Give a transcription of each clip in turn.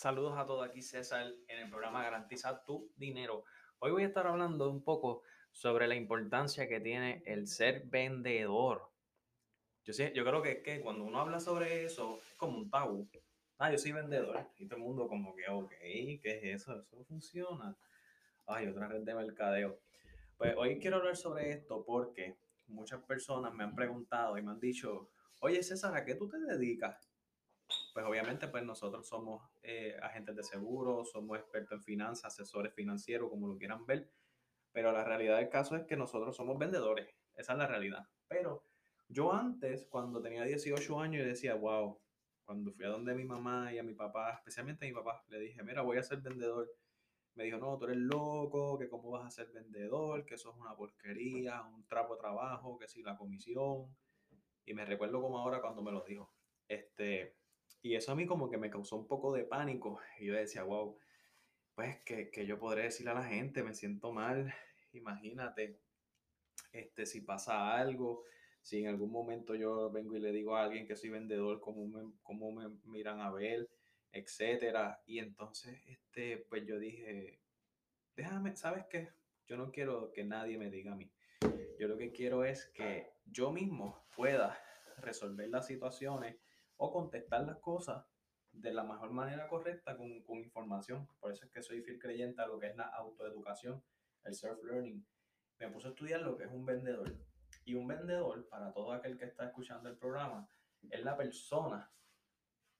Saludos a todos, aquí César en el programa Garantiza tu Dinero. Hoy voy a estar hablando un poco sobre la importancia que tiene el ser vendedor. Yo, sé, yo creo que, que cuando uno habla sobre eso es como un tabú. Ah, yo soy vendedor. Y todo el mundo como que, ok, ¿qué es eso? Eso funciona. Ay, otra red de mercadeo. Pues hoy quiero hablar sobre esto porque muchas personas me han preguntado y me han dicho, oye César, ¿a qué tú te dedicas? Pues obviamente pues nosotros somos eh, agentes de seguro, somos expertos en finanzas, asesores financieros, como lo quieran ver, pero la realidad del caso es que nosotros somos vendedores, esa es la realidad. Pero yo antes, cuando tenía 18 años, yo decía, wow, cuando fui a donde mi mamá y a mi papá, especialmente a mi papá, le dije, mira, voy a ser vendedor. Me dijo, no, tú eres loco, que cómo vas a ser vendedor, que eso es una porquería, un trapo de trabajo, que si la comisión. Y me recuerdo como ahora cuando me lo dijo. Este, y eso a mí como que me causó un poco de pánico. Y yo decía, wow, pues que, que yo podré decirle a la gente, me siento mal, imagínate, este, si pasa algo, si en algún momento yo vengo y le digo a alguien que soy vendedor, cómo me, cómo me miran a ver, etcétera. Y entonces, este, pues yo dije, déjame, ¿sabes qué? Yo no quiero que nadie me diga a mí. Yo lo que quiero es que yo mismo pueda resolver las situaciones o contestar las cosas de la mejor manera correcta con, con, información. Por eso es que soy fiel creyente a lo que es la autoeducación, el self-learning. Me puse a estudiar lo que es un vendedor. Y un vendedor, para todo aquel que está escuchando el programa, es la persona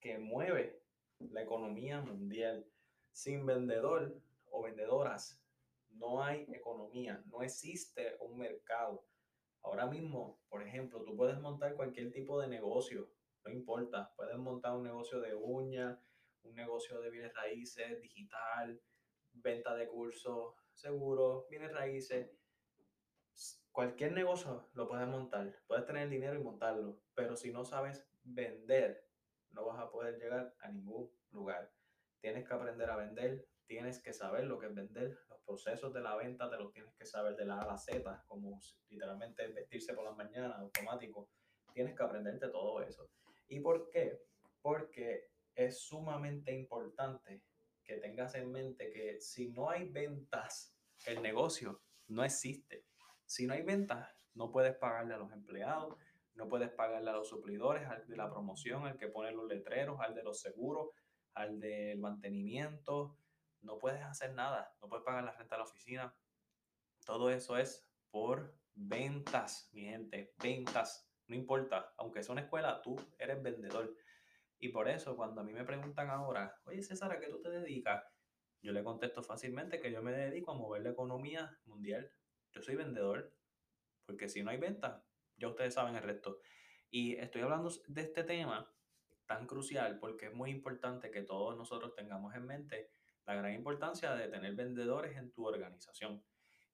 que mueve la economía mundial. Sin vendedor o vendedoras, no hay economía, no existe un mercado. Ahora mismo, por ejemplo, tú puedes montar cualquier tipo de negocio, no importa, puedes montar un negocio de uñas, un negocio de bienes raíces, digital, venta de cursos, seguros, bienes raíces. Cualquier negocio lo puedes montar, puedes tener el dinero y montarlo, pero si no sabes vender, no vas a poder llegar a ningún lugar. Tienes que aprender a vender, tienes que saber lo que es vender, los procesos de la venta te los tienes que saber de la A a la Z, como literalmente vestirse por las mañanas, automático. Tienes que aprenderte todo eso. ¿Y por qué? Porque es sumamente importante que tengas en mente que si no hay ventas, el negocio no existe. Si no hay ventas, no puedes pagarle a los empleados, no puedes pagarle a los suplidores, al de la promoción, al que pone los letreros, al de los seguros, al del mantenimiento. No puedes hacer nada, no puedes pagar la renta de la oficina. Todo eso es por ventas, mi gente, ventas. No importa, aunque sea una escuela, tú eres vendedor. Y por eso, cuando a mí me preguntan ahora, oye César, ¿a qué tú te dedicas? Yo le contesto fácilmente que yo me dedico a mover la economía mundial. Yo soy vendedor, porque si no hay venta, ya ustedes saben el resto. Y estoy hablando de este tema tan crucial porque es muy importante que todos nosotros tengamos en mente la gran importancia de tener vendedores en tu organización.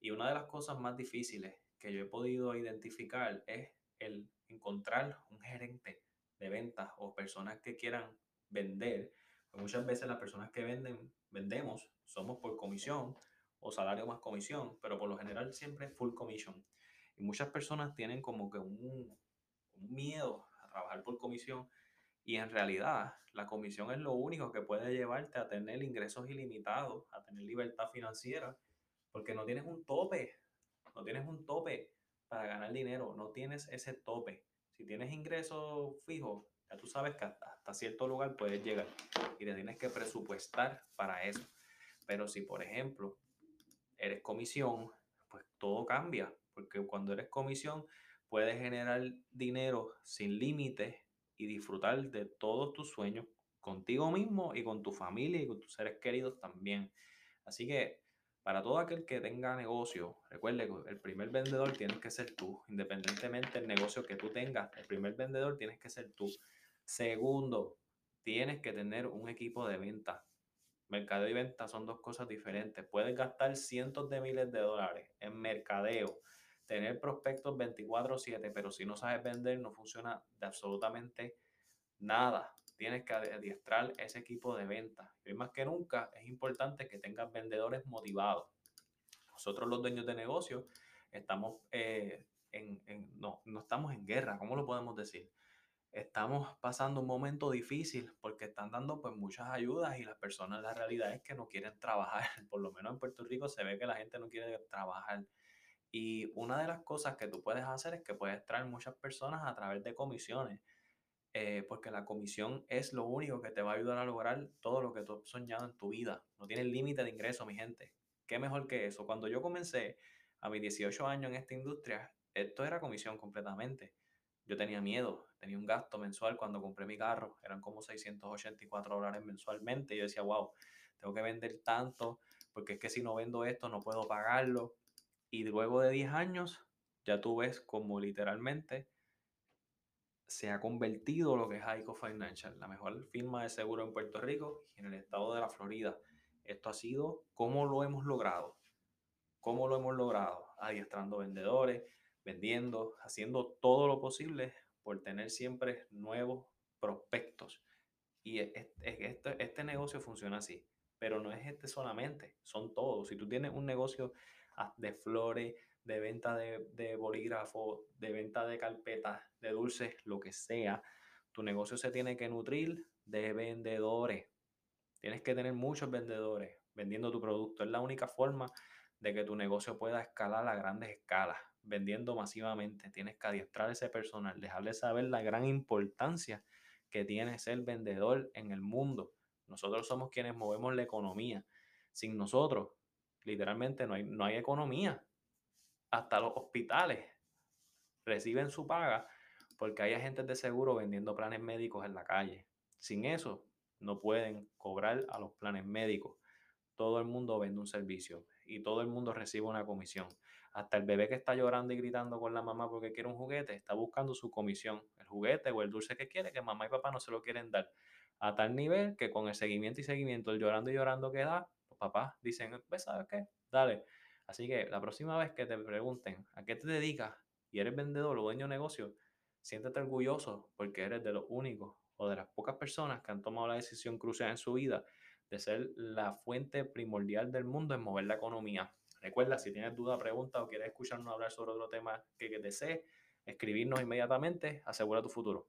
Y una de las cosas más difíciles que yo he podido identificar es el encontrar un gerente de ventas o personas que quieran vender. Pues muchas veces las personas que venden, vendemos, somos por comisión o salario más comisión, pero por lo general siempre full commission. Y muchas personas tienen como que un, un miedo a trabajar por comisión y en realidad la comisión es lo único que puede llevarte a tener ingresos ilimitados, a tener libertad financiera, porque no tienes un tope, no tienes un tope para ganar dinero, no tienes ese tope. Si tienes ingresos fijos, ya tú sabes que hasta, cierto lugar puedes llegar y te tienes que presupuestar para eso. Pero si, por ejemplo, eres comisión, pues todo cambia, porque cuando eres comisión puedes generar dinero sin límites y disfrutar de todos tus sueños contigo mismo y con tu familia y con tus seres queridos también. Así que para todo aquel que tenga negocio, recuerde que el primer vendedor tienes que ser tú, independientemente del negocio que tú tengas, el primer vendedor tienes que ser tú. Segundo, tienes que tener un equipo de venta. Mercadeo y venta son dos cosas diferentes. Puedes gastar cientos de miles de dólares en mercadeo, tener prospectos 24/7, pero si no sabes vender no funciona de absolutamente nada tienes que adiestrar ese equipo de venta. Y más que nunca es importante que tengas vendedores motivados. Nosotros los dueños de negocio estamos eh, en, no, no estamos en guerra, ¿cómo lo podemos decir? estamos pasando un momento difícil porque están dando pues muchas ayudas y las personas la realidad es que no quieren trabajar. Por lo menos en Puerto Rico se ve que la gente no quiere trabajar. Y una de las cosas que tú puedes hacer es que puedes traer muchas personas a través de comisiones. Eh, porque la comisión es lo único que te va a ayudar a lograr todo lo que tú has soñado en tu vida. No tienes límite de ingreso, mi gente. ¿Qué mejor que eso? Cuando yo comencé a mis 18 años en esta industria, esto era comisión completamente. Yo tenía miedo, tenía un gasto mensual cuando compré mi carro, eran como 684 dólares mensualmente. Yo decía, wow, tengo que vender tanto, porque es que si no vendo esto no puedo pagarlo. Y luego de 10 años, ya tú ves como literalmente se ha convertido lo que es Aico Financial, la mejor firma de seguro en Puerto Rico y en el estado de la Florida. Esto ha sido cómo lo hemos logrado. ¿Cómo lo hemos logrado? Adiestrando vendedores, vendiendo, haciendo todo lo posible por tener siempre nuevos prospectos. Y este, este negocio funciona así, pero no es este solamente, son todos. Si tú tienes un negocio ah, de flores, de venta de, de bolígrafo, de venta de carpetas, de dulces, lo que sea, tu negocio se tiene que nutrir de vendedores. Tienes que tener muchos vendedores vendiendo tu producto. Es la única forma de que tu negocio pueda escalar a grandes escalas, vendiendo masivamente. Tienes que adiestrar ese personal, dejarle saber la gran importancia que tiene ser vendedor en el mundo. Nosotros somos quienes movemos la economía. Sin nosotros, literalmente no hay, no hay economía hasta los hospitales reciben su paga porque hay agentes de seguro vendiendo planes médicos en la calle. Sin eso, no pueden cobrar a los planes médicos. Todo el mundo vende un servicio y todo el mundo recibe una comisión. Hasta el bebé que está llorando y gritando con la mamá porque quiere un juguete está buscando su comisión, el juguete o el dulce que quiere, que mamá y papá no se lo quieren dar. A tal nivel que con el seguimiento y seguimiento, el llorando y llorando que da, los papás dicen, ¿sabes qué? Dale, Así que la próxima vez que te pregunten a qué te dedicas y eres vendedor o dueño de negocio, siéntete orgulloso porque eres de los únicos o de las pocas personas que han tomado la decisión crucial en su vida de ser la fuente primordial del mundo en mover la economía. Recuerda, si tienes duda, pregunta o quieres escucharnos hablar sobre otro tema que, que desees, escribirnos inmediatamente, asegura tu futuro.